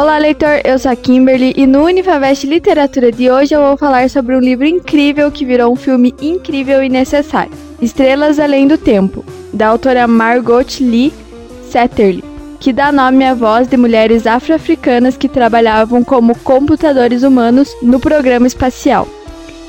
Olá, leitor! Eu sou a Kimberly e no Unifavest Literatura de hoje eu vou falar sobre um livro incrível que virou um filme incrível e necessário: Estrelas Além do Tempo, da autora Margot Lee Satterley, que dá nome à voz de mulheres afro-africanas que trabalhavam como computadores humanos no programa espacial.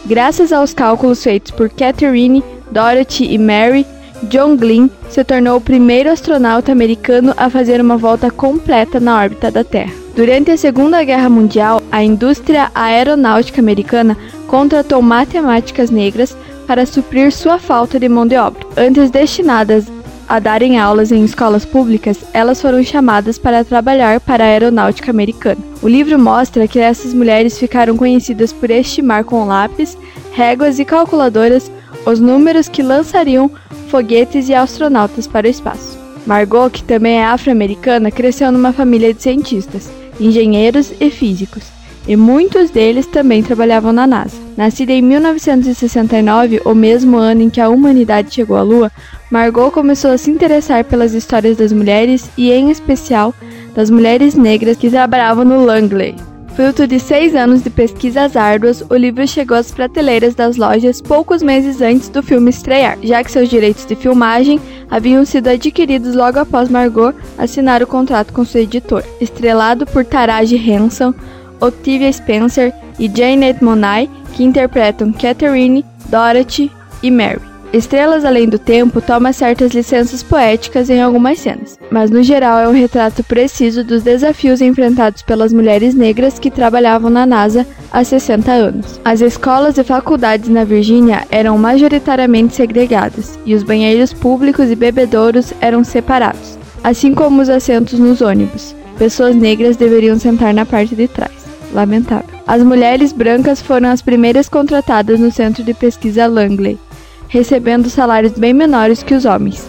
Graças aos cálculos feitos por Catherine, Dorothy e Mary, John Glenn se tornou o primeiro astronauta americano a fazer uma volta completa na órbita da Terra. Durante a Segunda Guerra Mundial, a indústria aeronáutica americana contratou matemáticas negras para suprir sua falta de mão de obra. Antes destinadas a darem aulas em escolas públicas, elas foram chamadas para trabalhar para a aeronáutica americana. O livro mostra que essas mulheres ficaram conhecidas por estimar com lápis, réguas e calculadoras os números que lançariam foguetes e astronautas para o espaço. Margot, que também é afro-americana, cresceu numa família de cientistas engenheiros e físicos, e muitos deles também trabalhavam na NASA. Nascida em 1969, o mesmo ano em que a humanidade chegou à Lua, Margot começou a se interessar pelas histórias das mulheres e, em especial, das mulheres negras que trabalhavam no Langley, Fruto de seis anos de pesquisas árduas, o livro chegou às prateleiras das lojas poucos meses antes do filme estrear, já que seus direitos de filmagem haviam sido adquiridos logo após Margot assinar o contrato com sua editora. Estrelado por Taraji Henson, Octavia Spencer e Janet Monáe, que interpretam Catherine, Dorothy e Mary. Estrelas Além do Tempo toma certas licenças poéticas em algumas cenas, mas no geral é um retrato preciso dos desafios enfrentados pelas mulheres negras que trabalhavam na NASA há 60 anos. As escolas e faculdades na Virgínia eram majoritariamente segregadas e os banheiros públicos e bebedouros eram separados, assim como os assentos nos ônibus. Pessoas negras deveriam sentar na parte de trás. Lamentável. As mulheres brancas foram as primeiras contratadas no centro de pesquisa Langley recebendo salários bem menores que os homens.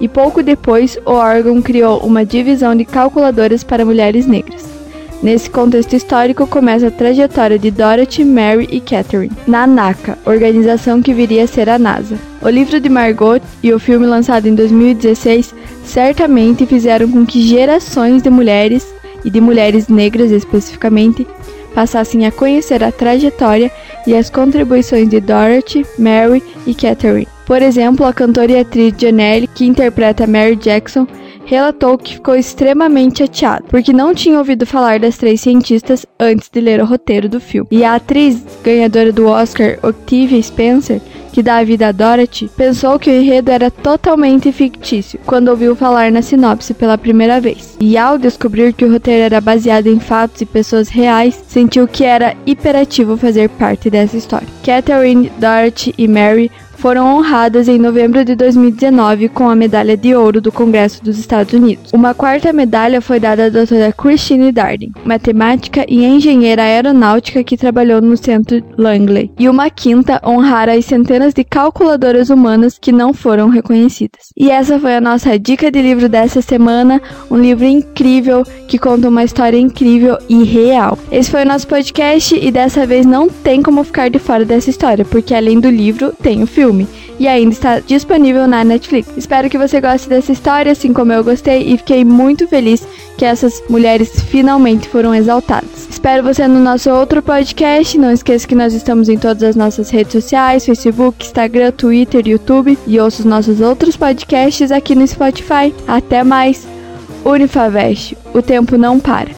E pouco depois, o órgão criou uma divisão de calculadoras para mulheres negras. Nesse contexto histórico começa a trajetória de Dorothy, Mary e Catherine, na NACA, organização que viria a ser a NASA. O livro de Margot e o filme lançado em 2016 certamente fizeram com que gerações de mulheres, e de mulheres negras especificamente, passassem a conhecer a trajetória e as contribuições de Dorothy, Mary e Catherine. Por exemplo, a cantora e atriz Janelle, que interpreta Mary Jackson, relatou que ficou extremamente chateado, porque não tinha ouvido falar das três cientistas antes de ler o roteiro do filme. E a atriz ganhadora do Oscar, Octavia Spencer, que dá a vida a Dorothy, pensou que o enredo era totalmente fictício quando ouviu falar na sinopse pela primeira vez. E ao descobrir que o roteiro era baseado em fatos e pessoas reais, sentiu que era hiperativo fazer parte dessa história. Catherine, Dorothy e Mary foram honradas em novembro de 2019 com a medalha de ouro do Congresso dos Estados Unidos. Uma quarta medalha foi dada à doutora Christine Darden, matemática e engenheira aeronáutica que trabalhou no Centro Langley. E uma quinta honrara as centenas de calculadoras humanas que não foram reconhecidas. E essa foi a nossa dica de livro dessa semana, um livro incrível que conta uma história incrível e real. Esse foi o nosso podcast e dessa vez não tem como ficar de fora dessa história, porque além do livro tem o filme filme e ainda está disponível na Netflix. Espero que você goste dessa história, assim como eu gostei, e fiquei muito feliz que essas mulheres finalmente foram exaltadas. Espero você no nosso outro podcast. Não esqueça que nós estamos em todas as nossas redes sociais: Facebook, Instagram, Twitter, YouTube e ouça os nossos outros podcasts aqui no Spotify. Até mais! Unifavest, o tempo não para.